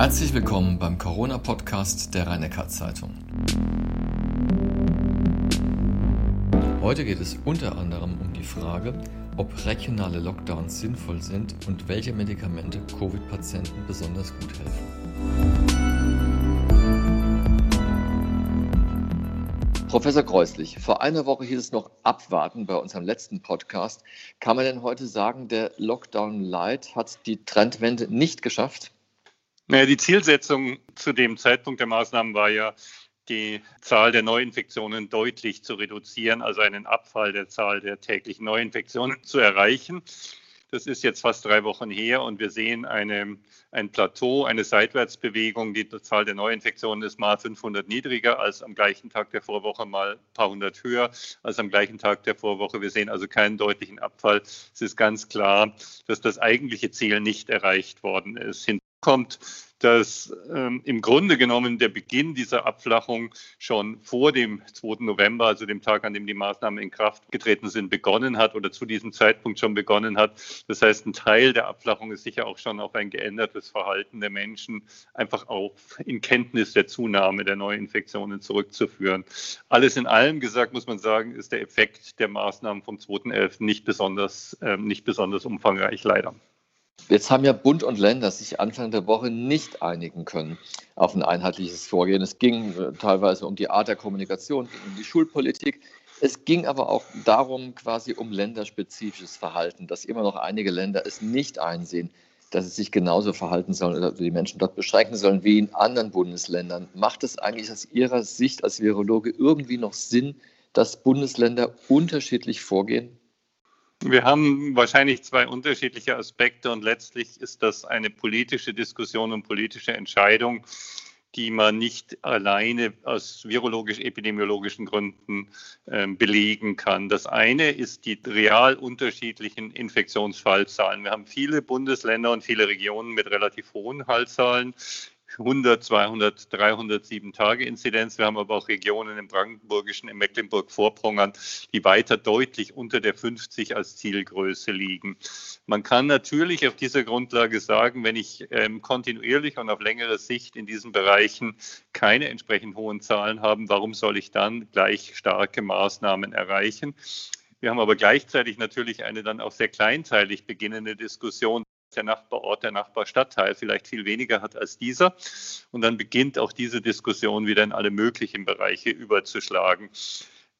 Herzlich willkommen beim Corona-Podcast der rhein zeitung Heute geht es unter anderem um die Frage, ob regionale Lockdowns sinnvoll sind und welche Medikamente Covid-Patienten besonders gut helfen. Professor Kreuslich, vor einer Woche hieß es noch abwarten bei unserem letzten Podcast. Kann man denn heute sagen, der Lockdown Light hat die Trendwende nicht geschafft? Naja, die Zielsetzung zu dem Zeitpunkt der Maßnahmen war ja, die Zahl der Neuinfektionen deutlich zu reduzieren, also einen Abfall der Zahl der täglichen Neuinfektionen zu erreichen. Das ist jetzt fast drei Wochen her und wir sehen eine, ein Plateau, eine Seitwärtsbewegung. Die Zahl der Neuinfektionen ist mal 500 niedriger als am gleichen Tag der Vorwoche, mal ein paar hundert höher als am gleichen Tag der Vorwoche. Wir sehen also keinen deutlichen Abfall. Es ist ganz klar, dass das eigentliche Ziel nicht erreicht worden ist kommt, dass ähm, im Grunde genommen der Beginn dieser Abflachung schon vor dem 2. November, also dem Tag, an dem die Maßnahmen in Kraft getreten sind, begonnen hat oder zu diesem Zeitpunkt schon begonnen hat. Das heißt, ein Teil der Abflachung ist sicher auch schon auf ein geändertes Verhalten der Menschen, einfach auch in Kenntnis der Zunahme der Neuinfektionen zurückzuführen. Alles in allem gesagt, muss man sagen, ist der Effekt der Maßnahmen vom 2.11. nicht besonders, äh, nicht besonders umfangreich, leider. Jetzt haben ja Bund und Länder sich Anfang der Woche nicht einigen können auf ein einheitliches Vorgehen. Es ging äh, teilweise um die Art der Kommunikation, um die Schulpolitik. Es ging aber auch darum, quasi um länderspezifisches Verhalten, dass immer noch einige Länder es nicht einsehen, dass sie sich genauso verhalten sollen oder die Menschen dort beschränken sollen wie in anderen Bundesländern. Macht es eigentlich aus Ihrer Sicht als Virologe irgendwie noch Sinn, dass Bundesländer unterschiedlich vorgehen? Wir haben wahrscheinlich zwei unterschiedliche Aspekte und letztlich ist das eine politische Diskussion und politische Entscheidung, die man nicht alleine aus virologisch-epidemiologischen Gründen äh, belegen kann. Das eine ist die real unterschiedlichen Infektionsfallzahlen. Wir haben viele Bundesländer und viele Regionen mit relativ hohen Fallzahlen. 100, 200, 307 Tage Inzidenz. Wir haben aber auch Regionen im Brandenburgischen, im Mecklenburg-Vorpommern, die weiter deutlich unter der 50 als Zielgröße liegen. Man kann natürlich auf dieser Grundlage sagen, wenn ich ähm, kontinuierlich und auf längere Sicht in diesen Bereichen keine entsprechend hohen Zahlen habe, warum soll ich dann gleich starke Maßnahmen erreichen? Wir haben aber gleichzeitig natürlich eine dann auch sehr kleinteilig beginnende Diskussion der Nachbarort, der Nachbarstadtteil vielleicht viel weniger hat als dieser. Und dann beginnt auch diese Diskussion wieder in alle möglichen Bereiche überzuschlagen.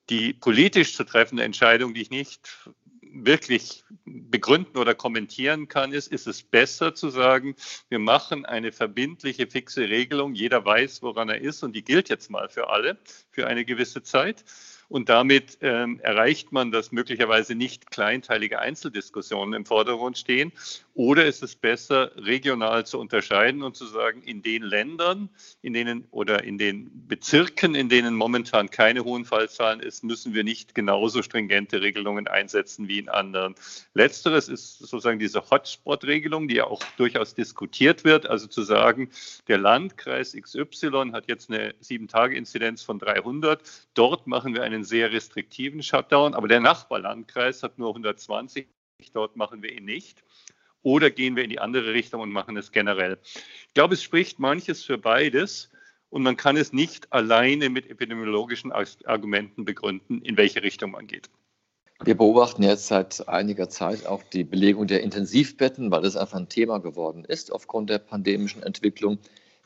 Die politisch zu treffende Entscheidung, die ich nicht wirklich begründen oder kommentieren kann, ist, ist es besser zu sagen, wir machen eine verbindliche, fixe Regelung, jeder weiß, woran er ist und die gilt jetzt mal für alle für eine gewisse Zeit. Und damit ähm, erreicht man, dass möglicherweise nicht kleinteilige Einzeldiskussionen im Vordergrund stehen. Oder ist es besser, regional zu unterscheiden und zu sagen, in den Ländern, in denen oder in den Bezirken, in denen momentan keine hohen Fallzahlen ist, müssen wir nicht genauso stringente Regelungen einsetzen wie in anderen. Letzteres ist sozusagen diese Hotspot-Regelung, die ja auch durchaus diskutiert wird. Also zu sagen, der Landkreis XY hat jetzt eine Sieben-Tage-Inzidenz von 300. Dort machen wir einen sehr restriktiven Shutdown, aber der Nachbarlandkreis hat nur 120, dort machen wir ihn nicht. Oder gehen wir in die andere Richtung und machen es generell. Ich glaube, es spricht manches für beides und man kann es nicht alleine mit epidemiologischen Argumenten begründen, in welche Richtung man geht. Wir beobachten jetzt seit einiger Zeit auch die Belegung der Intensivbetten, weil das einfach ein Thema geworden ist aufgrund der pandemischen Entwicklung.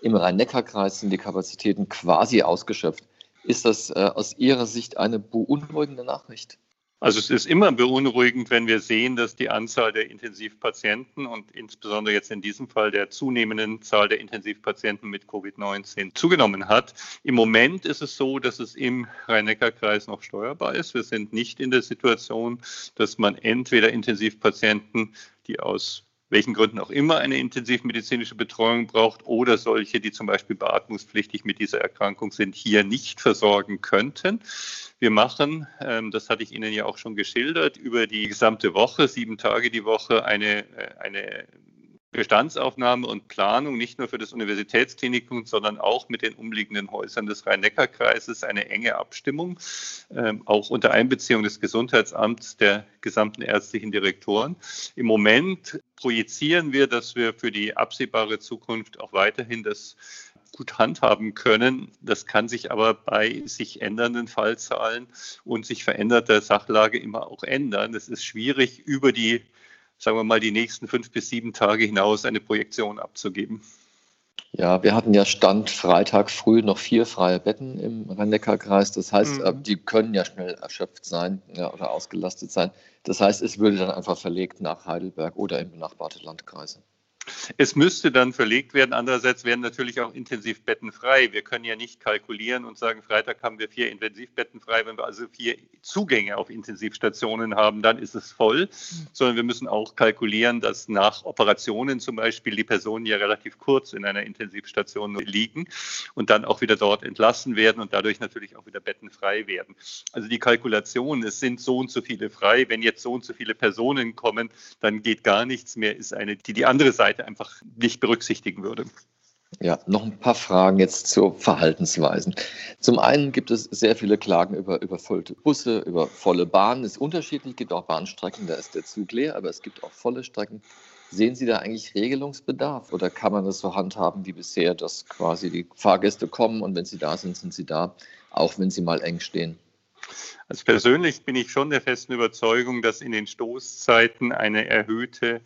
Im Rhein-Neckar-Kreis sind die Kapazitäten quasi ausgeschöpft. Ist das äh, aus Ihrer Sicht eine beunruhigende Nachricht? Also es ist immer beunruhigend, wenn wir sehen, dass die Anzahl der Intensivpatienten und insbesondere jetzt in diesem Fall der zunehmenden Zahl der Intensivpatienten mit Covid-19 zugenommen hat. Im Moment ist es so, dass es im Rhein-Neckar-Kreis noch steuerbar ist. Wir sind nicht in der Situation, dass man entweder Intensivpatienten, die aus welchen Gründen auch immer eine intensivmedizinische Betreuung braucht oder solche, die zum Beispiel beatmungspflichtig mit dieser Erkrankung sind, hier nicht versorgen könnten. Wir machen, ähm, das hatte ich Ihnen ja auch schon geschildert, über die gesamte Woche, sieben Tage die Woche, eine, äh, eine Bestandsaufnahme und Planung nicht nur für das Universitätsklinikum, sondern auch mit den umliegenden Häusern des Rhein-Neckar-Kreises eine enge Abstimmung, ähm, auch unter Einbeziehung des Gesundheitsamts der gesamten ärztlichen Direktoren. Im Moment projizieren wir, dass wir für die absehbare Zukunft auch weiterhin das gut handhaben können. Das kann sich aber bei sich ändernden Fallzahlen und sich veränderter Sachlage immer auch ändern. Es ist schwierig, über die sagen wir mal, die nächsten fünf bis sieben Tage hinaus eine Projektion abzugeben. Ja, wir hatten ja Stand Freitag früh noch vier freie Betten im Rhein-Neckar-Kreis. Das heißt, mhm. Äh, die können ja schnell erschöpft sein ja, oder ausgelastet sein. Das heißt, es würde dann einfach verlegt nach Heidelberg oder in benachbarte Landkreise. Es müsste dann verlegt werden. Andererseits werden natürlich auch Intensivbetten frei. Wir können ja nicht kalkulieren und sagen, Freitag haben wir vier Intensivbetten frei. Wenn wir also vier Zugänge auf Intensivstationen haben, dann ist es voll. Sondern wir müssen auch kalkulieren, dass nach Operationen zum Beispiel die Personen ja relativ kurz in einer Intensivstation liegen und dann auch wieder dort entlassen werden und dadurch natürlich auch wieder Betten frei werden. Also die Kalkulation, es sind so und so viele frei. Wenn jetzt so und so viele Personen kommen, dann geht gar nichts mehr, ist eine, die die andere Seite Seite einfach nicht berücksichtigen würde. Ja, noch ein paar Fragen jetzt zu Verhaltensweisen. Zum einen gibt es sehr viele Klagen über überfüllte Busse, über volle Bahnen. Es ist unterschiedlich, es gibt auch Bahnstrecken, da ist der Zug leer, aber es gibt auch volle Strecken. Sehen Sie da eigentlich Regelungsbedarf oder kann man das so handhaben wie bisher, dass quasi die Fahrgäste kommen und wenn sie da sind, sind sie da, auch wenn sie mal eng stehen? Also persönlich bin ich schon der festen Überzeugung, dass in den Stoßzeiten eine erhöhte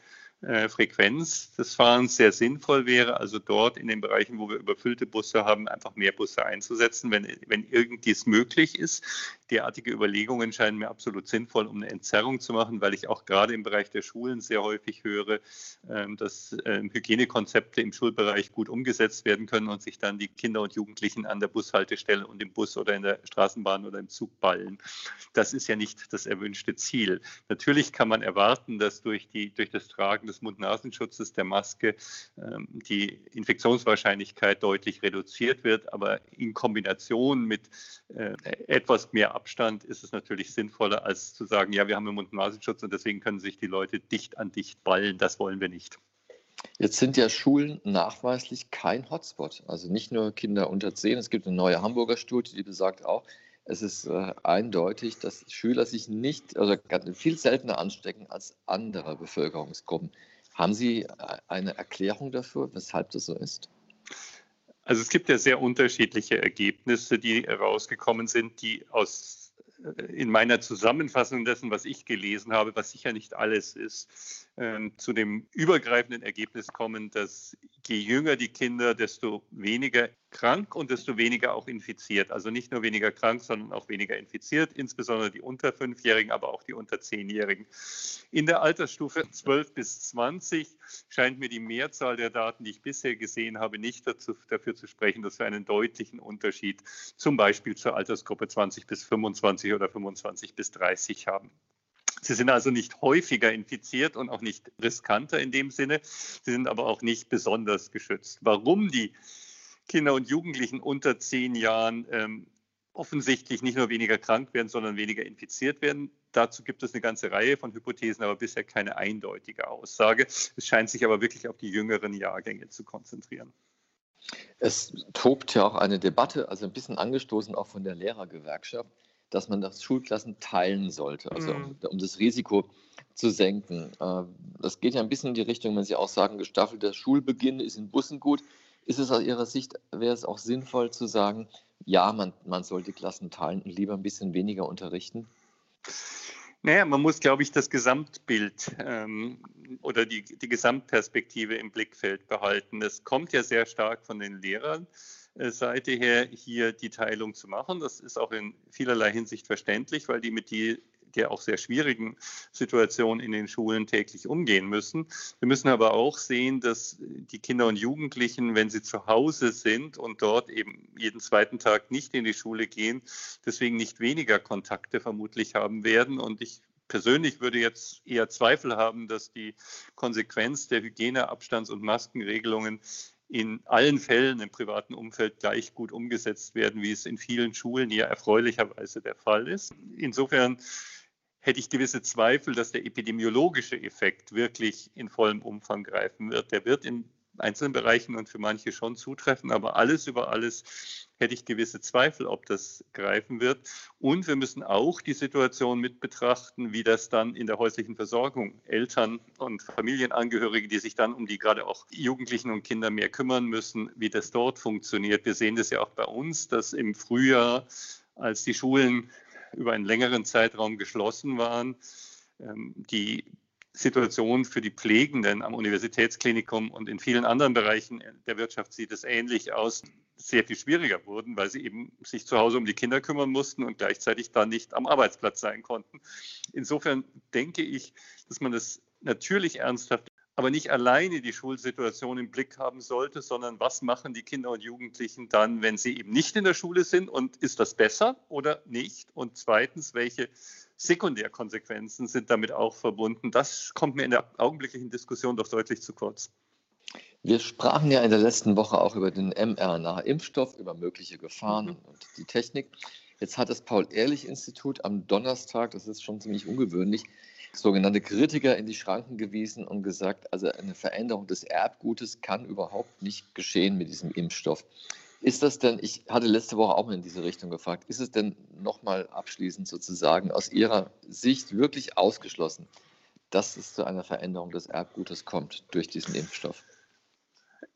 Frequenz des Fahrens sehr sinnvoll wäre, also dort in den Bereichen, wo wir überfüllte Busse haben, einfach mehr Busse einzusetzen, wenn, wenn irgend möglich ist. Derartige Überlegungen scheinen mir absolut sinnvoll, um eine Entzerrung zu machen, weil ich auch gerade im Bereich der Schulen sehr häufig höre, ähm, dass ähm, Hygienekonzepte im Schulbereich gut umgesetzt werden können und sich dann die Kinder und Jugendlichen an der Bushaltestelle und im Bus oder in der Straßenbahn oder im Zug ballen. Das ist ja nicht das erwünschte Ziel. Natürlich kann man erwarten, dass durch, die, durch das Tragen des Mund-Nasenschutzes, der Maske, ähm, die Infektionswahrscheinlichkeit deutlich reduziert wird. Aber in Kombination mit äh, etwas mehr Abstand ist es natürlich sinnvoller, als zu sagen, ja, wir haben einen Mund-Nasenschutz und deswegen können sich die Leute dicht an dicht ballen. Das wollen wir nicht. Jetzt sind ja Schulen nachweislich kein Hotspot. Also nicht nur Kinder unter 10. Es gibt eine neue Hamburger Studie, die besagt auch, es ist äh, eindeutig, dass Schüler sich nicht, also viel seltener anstecken als andere Bevölkerungsgruppen. Haben Sie äh, eine Erklärung dafür, weshalb das so ist? Also es gibt ja sehr unterschiedliche Ergebnisse, die herausgekommen sind, die aus äh, in meiner Zusammenfassung dessen, was ich gelesen habe, was sicher nicht alles ist, zu dem übergreifenden Ergebnis kommen, dass je jünger die Kinder, desto weniger krank und desto weniger auch infiziert. Also nicht nur weniger krank, sondern auch weniger infiziert, insbesondere die unter Fünfjährigen, aber auch die unter Zehnjährigen. In der Altersstufe 12 bis 20 scheint mir die Mehrzahl der Daten, die ich bisher gesehen habe, nicht dazu, dafür zu sprechen, dass wir einen deutlichen Unterschied zum Beispiel zur Altersgruppe 20 bis 25 oder 25 bis 30 haben. Sie sind also nicht häufiger infiziert und auch nicht riskanter in dem Sinne. Sie sind aber auch nicht besonders geschützt. Warum die Kinder und Jugendlichen unter zehn Jahren ähm, offensichtlich nicht nur weniger krank werden, sondern weniger infiziert werden. Dazu gibt es eine ganze Reihe von Hypothesen, aber bisher keine eindeutige Aussage. Es scheint sich aber wirklich auf die jüngeren Jahrgänge zu konzentrieren. Es tobt ja auch eine Debatte, also ein bisschen angestoßen auch von der Lehrergewerkschaft, dass man das Schulklassen teilen sollte, also mhm. um, um, das Risiko zu senken. Äh, das geht ja ein bisschen in die Richtung, wenn Sie auch sagen, gestaffelter Schulbeginn ist in Bussen gut. Ist es aus Ihrer Sicht, wäre es auch sinnvoll zu sagen, ja, man, man soll die Klassen teilen und lieber ein bisschen weniger unterrichten? Naja, man muss, glaube ich, das Gesamtbild ähm, oder die, die Gesamtperspektive im Blickfeld behalten. Es kommt ja sehr stark von den Lehrern. Seite her hier die Teilung zu machen. Das ist auch in vielerlei Hinsicht verständlich, weil die mit die der auch sehr schwierigen Situation in den Schulen täglich umgehen müssen. Wir müssen aber auch sehen, dass die Kinder und Jugendlichen, wenn sie zu Hause sind und dort eben jeden zweiten Tag nicht in die Schule gehen, deswegen nicht weniger Kontakte vermutlich haben werden. Und ich persönlich würde jetzt eher Zweifel haben, dass die Konsequenz der Hygieneabstands- und Maskenregelungen in allen Fällen im privaten Umfeld gleich gut umgesetzt werden, wie es in vielen Schulen ja erfreulicherweise der Fall ist. Insofern hätte ich gewisse Zweifel, dass der epidemiologische Effekt wirklich in vollem Umfang greifen wird. Der wird in einzelnen Bereichen und für manche schon zutreffen, aber alles über alles hätte ich gewisse Zweifel, ob das greifen wird. Und wir müssen auch die Situation mit betrachten, wie das dann in der häuslichen Versorgung Eltern und Familienangehörige, die sich dann um die gerade auch Jugendlichen und Kinder mehr kümmern müssen, wie das dort funktioniert. Wir sehen das ja auch bei uns, dass im Frühjahr, als die Schulen über einen längeren Zeitraum geschlossen waren, ähm, die Situation für die Pflegenden am Universitätsklinikum und in vielen anderen Bereichen der Wirtschaft sieht es ähnlich aus, sehr viel schwieriger wurden, weil sie eben sich zu Hause um die Kinder kümmern mussten und gleichzeitig dann nicht am Arbeitsplatz sein konnten. Insofern denke ich, dass man das natürlich ernsthaft, aber nicht alleine die Schulsituation im Blick haben sollte, sondern was machen die Kinder und Jugendlichen dann, wenn sie eben nicht in der Schule sind und ist das besser oder nicht? Und zweitens, welche Sekundärkonsequenzen sind damit auch verbunden. Das kommt mir in der augenblicklichen Diskussion doch deutlich zu kurz. Wir sprachen ja in der letzten Woche auch über den mRNA-Impfstoff, über mögliche Gefahren mhm. und die Technik. Jetzt hat das Paul-Ehrlich-Institut am Donnerstag, das ist schon ziemlich ungewöhnlich, sogenannte Kritiker in die Schranken gewiesen und gesagt, also eine Veränderung des Erbgutes kann überhaupt nicht geschehen mit diesem Impfstoff. Ist das denn, ich hatte letzte Woche auch mal in diese Richtung gefragt, ist es denn nochmal abschließend sozusagen aus Ihrer Sicht wirklich ausgeschlossen, dass es zu einer Veränderung des Erbgutes kommt durch diesen Impfstoff?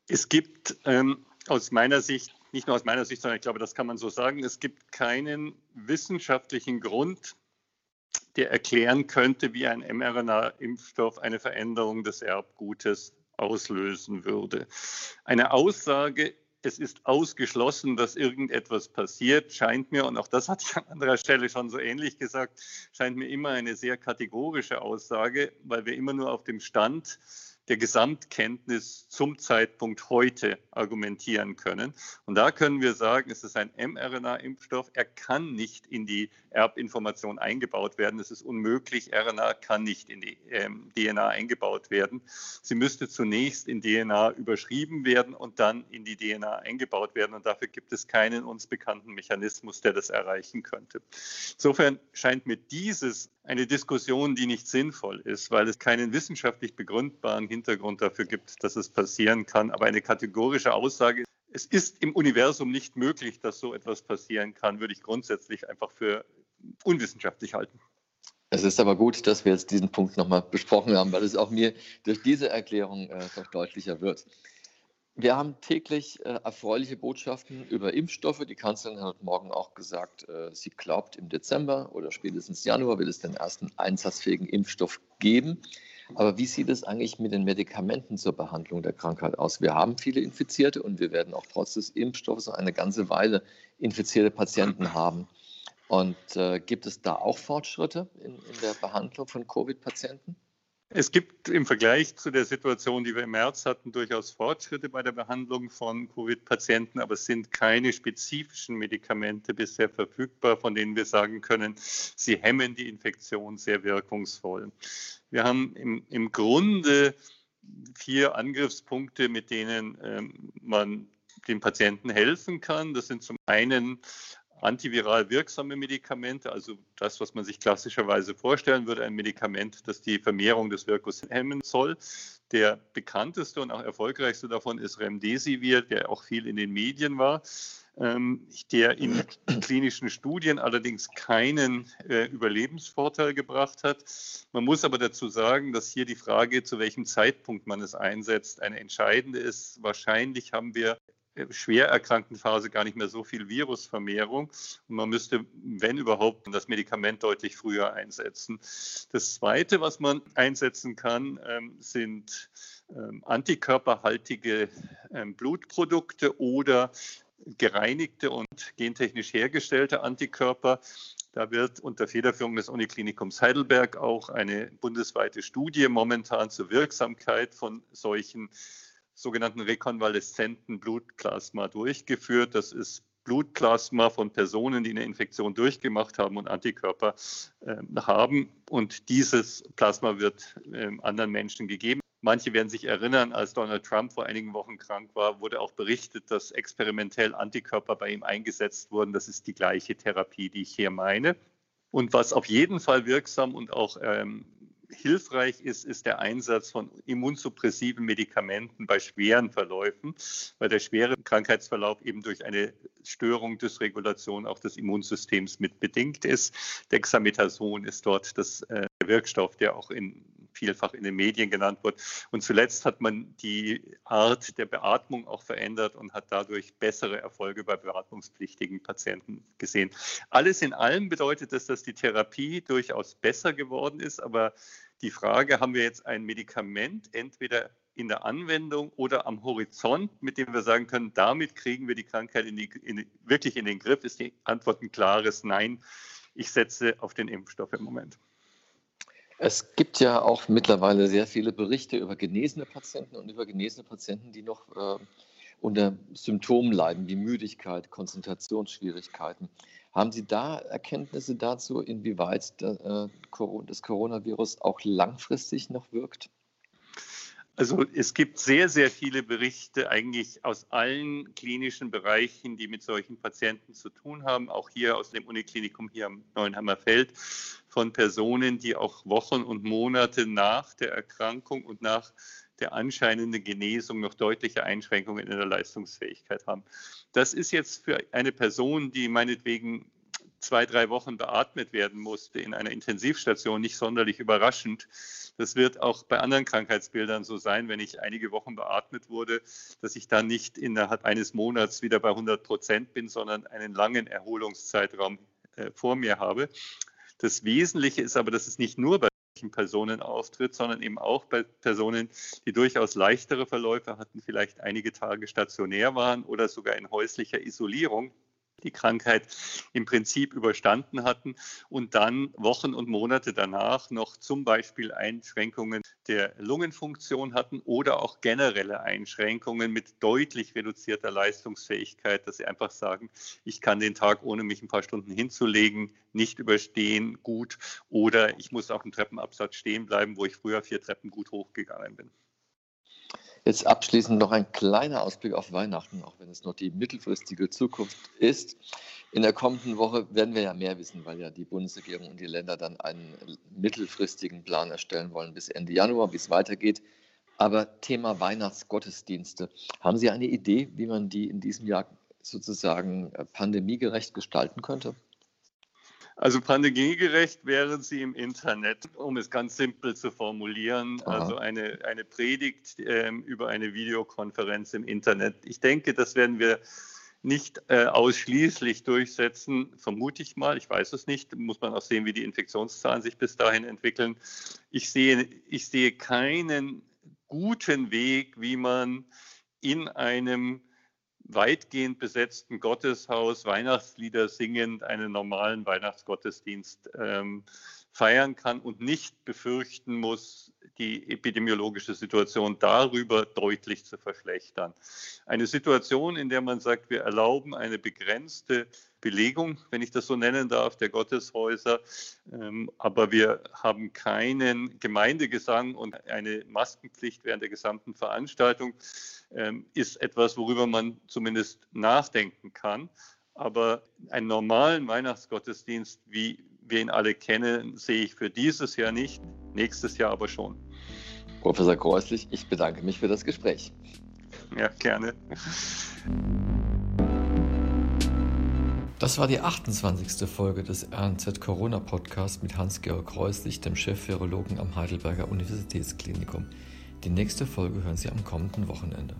Es gibt ähm, aus meiner Sicht, nicht nur aus meiner Sicht, sondern ich glaube, das kann man so sagen, es gibt keinen wissenschaftlichen Grund, der erklären könnte, wie ein mRNA-Impfstoff eine Veränderung des Erbgutes auslösen würde. Eine Aussage es ist ausgeschlossen, dass irgendetwas passiert, scheint mir, und auch das hatte ich an anderer Stelle schon so ähnlich gesagt, scheint mir immer eine sehr kategorische Aussage, weil wir immer nur auf dem Stand der Gesamtkenntnis zum Zeitpunkt heute argumentieren können. Und da können wir sagen, es ist ein mRNA-Impfstoff. Er kann nicht in die Erbinformation eingebaut werden. Es ist unmöglich. RNA kann nicht in die ähm, DNA eingebaut werden. Sie müsste zunächst in DNA überschrieben werden und dann in die DNA eingebaut werden. Und dafür gibt es keinen uns bekannten Mechanismus, der das erreichen könnte. Insofern scheint mir dieses eine Diskussion, die nicht sinnvoll ist, weil es keinen wissenschaftlich begründbaren Hintergrund dafür gibt, dass es passieren kann. Aber eine kategorische Aussage, es ist im Universum nicht möglich, dass so etwas passieren kann, würde ich grundsätzlich einfach für unwissenschaftlich halten. Es ist aber gut, dass wir jetzt diesen Punkt nochmal besprochen haben, weil es auch mir durch diese Erklärung äh, doch deutlicher wird. Wir haben täglich äh, erfreuliche Botschaften über Impfstoffe. Die Kanzlerin hat morgen auch gesagt, äh, sie glaubt, im Dezember oder spätestens Januar wird es den ersten einsatzfähigen Impfstoff geben. Aber wie sieht es eigentlich mit den Medikamenten zur Behandlung der Krankheit aus? Wir haben viele Infizierte und wir werden auch trotz des Impfstoffs eine ganze Weile infizierte Patienten haben. Und äh, gibt es da auch Fortschritte in, in der Behandlung von Covid-Patienten? Es gibt im Vergleich zu der Situation, die wir im März hatten, durchaus Fortschritte bei der Behandlung von Covid-Patienten, aber es sind keine spezifischen Medikamente bisher verfügbar, von denen wir sagen können, sie hemmen die Infektion sehr wirkungsvoll. Wir haben im, im Grunde vier Angriffspunkte, mit denen ähm, man den Patienten helfen kann. Das sind zum einen antiviral wirksame Medikamente, also das, was man sich klassischerweise vorstellen würde, ein Medikament, das die Vermehrung des Virus hemmen soll. Der bekannteste und auch erfolgreichste davon ist Remdesivir, der auch viel in den Medien war, ähm, der in klinischen Studien allerdings keinen äh, Überlebensvorteil gebracht hat. Man muss aber dazu sagen, dass hier die Frage, zu welchem Zeitpunkt man es einsetzt, eine entscheidende ist. Wahrscheinlich haben wir schwer erkrankten Phase gar nicht mehr so viel Virusvermehrung. Und man müsste, wenn überhaupt, das Medikament deutlich früher einsetzen. Das Zweite, was man einsetzen kann, ähm, sind ähm, antikörperhaltige ähm, Blutprodukte oder gereinigte und gentechnisch hergestellte Antikörper. Da wird unter Federführung des Uniklinikums Heidelberg auch eine bundesweite Studie momentan zur Wirksamkeit von solchen sogenannten rekonvaleszenten Blutplasma durchgeführt. Das ist Blutplasma von Personen, die eine Infektion durchgemacht haben und Antikörper äh, haben. Und dieses Plasma wird äh, anderen Menschen gegeben. Manche werden sich erinnern, als Donald Trump vor einigen Wochen krank war, wurde auch berichtet, dass experimentell Antikörper bei ihm eingesetzt wurden. Das ist die gleiche Therapie, die ich hier meine. Und was auf jeden Fall wirksam und auch ähm, hilfreich ist, ist der Einsatz von immunsuppressiven Medikamenten bei schweren Verläufen, weil der schwere Krankheitsverlauf eben durch eine Störung, Dysregulation auch des Immunsystems mit bedingt ist. Dexamethason ist dort das äh, Wirkstoff, der auch in vielfach in den Medien genannt wird. Und zuletzt hat man die Art der Beatmung auch verändert und hat dadurch bessere Erfolge bei beatmungspflichtigen Patienten gesehen. Alles in allem bedeutet das, dass die Therapie durchaus besser geworden ist, aber die Frage, haben wir jetzt ein Medikament entweder in der Anwendung oder am Horizont, mit dem wir sagen können, damit kriegen wir die Krankheit in die, in, wirklich in den Griff, ist die Antwort ein klares Nein. Ich setze auf den Impfstoff im Moment. Es gibt ja auch mittlerweile sehr viele Berichte über genesene Patienten und über genesene Patienten, die noch äh, unter Symptomen leiden, wie Müdigkeit, Konzentrationsschwierigkeiten. Haben Sie da Erkenntnisse dazu, inwieweit äh, das Coronavirus auch langfristig noch wirkt? Also es gibt sehr, sehr viele Berichte eigentlich aus allen klinischen Bereichen, die mit solchen Patienten zu tun haben, auch hier aus dem Uniklinikum hier am Neuenheimer Feld von Personen, die auch Wochen und Monate nach der Erkrankung und nach der anscheinenden Genesung noch deutliche Einschränkungen in der Leistungsfähigkeit haben. Das ist jetzt für eine Person, die meinetwegen zwei, drei Wochen beatmet werden musste in einer Intensivstation, nicht sonderlich überraschend. Das wird auch bei anderen Krankheitsbildern so sein, wenn ich einige Wochen beatmet wurde, dass ich dann nicht innerhalb eines Monats wieder bei 100 Prozent bin, sondern einen langen Erholungszeitraum äh, vor mir habe. Das Wesentliche ist aber, dass es nicht nur bei Personen auftritt, sondern eben auch bei Personen, die durchaus leichtere Verläufe hatten, vielleicht einige Tage stationär waren oder sogar in häuslicher Isolierung die Krankheit im Prinzip überstanden hatten und dann Wochen und Monate danach noch zum Beispiel Einschränkungen der Lungenfunktion hatten oder auch generelle Einschränkungen mit deutlich reduzierter Leistungsfähigkeit, dass sie einfach sagen, ich kann den Tag ohne mich ein paar Stunden hinzulegen nicht überstehen gut oder ich muss auf dem Treppenabsatz stehen bleiben, wo ich früher vier Treppen gut hochgegangen bin. Jetzt abschließend noch ein kleiner Ausblick auf Weihnachten, auch wenn es noch die mittelfristige Zukunft ist. In der kommenden Woche werden wir ja mehr wissen, weil ja die Bundesregierung und die Länder dann einen mittelfristigen Plan erstellen wollen bis Ende Januar, wie es weitergeht. Aber Thema Weihnachtsgottesdienste. Haben Sie eine Idee, wie man die in diesem Jahr sozusagen pandemiegerecht gestalten könnte? Also pandemiegerecht wären sie im Internet, um es ganz simpel zu formulieren. Aha. Also eine, eine Predigt ähm, über eine Videokonferenz im Internet. Ich denke, das werden wir nicht äh, ausschließlich durchsetzen, vermute ich mal. Ich weiß es nicht. Muss man auch sehen, wie die Infektionszahlen sich bis dahin entwickeln. Ich sehe, ich sehe keinen guten Weg, wie man in einem weitgehend besetzten Gotteshaus Weihnachtslieder singend einen normalen Weihnachtsgottesdienst ähm, feiern kann und nicht befürchten muss, die epidemiologische Situation darüber deutlich zu verschlechtern. Eine Situation, in der man sagt, wir erlauben eine begrenzte Belegung, wenn ich das so nennen darf, der Gotteshäuser. Ähm, aber wir haben keinen Gemeindegesang und eine Maskenpflicht während der gesamten Veranstaltung ähm, ist etwas, worüber man zumindest nachdenken kann. Aber einen normalen Weihnachtsgottesdienst, wie wir ihn alle kennen, sehe ich für dieses Jahr nicht, nächstes Jahr aber schon. Professor Kreuslich, ich bedanke mich für das Gespräch. Ja, gerne. Das war die 28. Folge des RNZ Corona Podcasts mit Hans-Georg Kreuslich, dem Chef-Virologen am Heidelberger Universitätsklinikum. Die nächste Folge hören Sie am kommenden Wochenende.